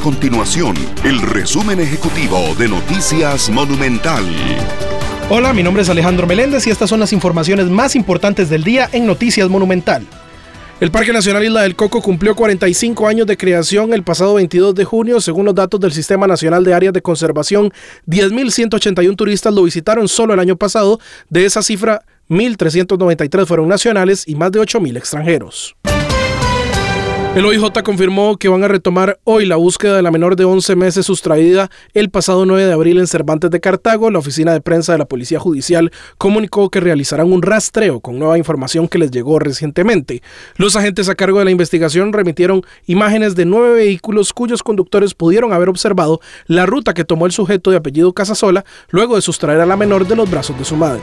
continuación el resumen ejecutivo de Noticias Monumental. Hola, mi nombre es Alejandro Meléndez y estas son las informaciones más importantes del día en Noticias Monumental. El Parque Nacional Isla del Coco cumplió 45 años de creación el pasado 22 de junio. Según los datos del Sistema Nacional de Áreas de Conservación, 10.181 turistas lo visitaron solo el año pasado. De esa cifra, 1.393 fueron nacionales y más de 8.000 extranjeros. El OIJ confirmó que van a retomar hoy la búsqueda de la menor de 11 meses sustraída el pasado 9 de abril en Cervantes de Cartago. La oficina de prensa de la Policía Judicial comunicó que realizarán un rastreo con nueva información que les llegó recientemente. Los agentes a cargo de la investigación remitieron imágenes de nueve vehículos cuyos conductores pudieron haber observado la ruta que tomó el sujeto de apellido Casasola luego de sustraer a la menor de los brazos de su madre.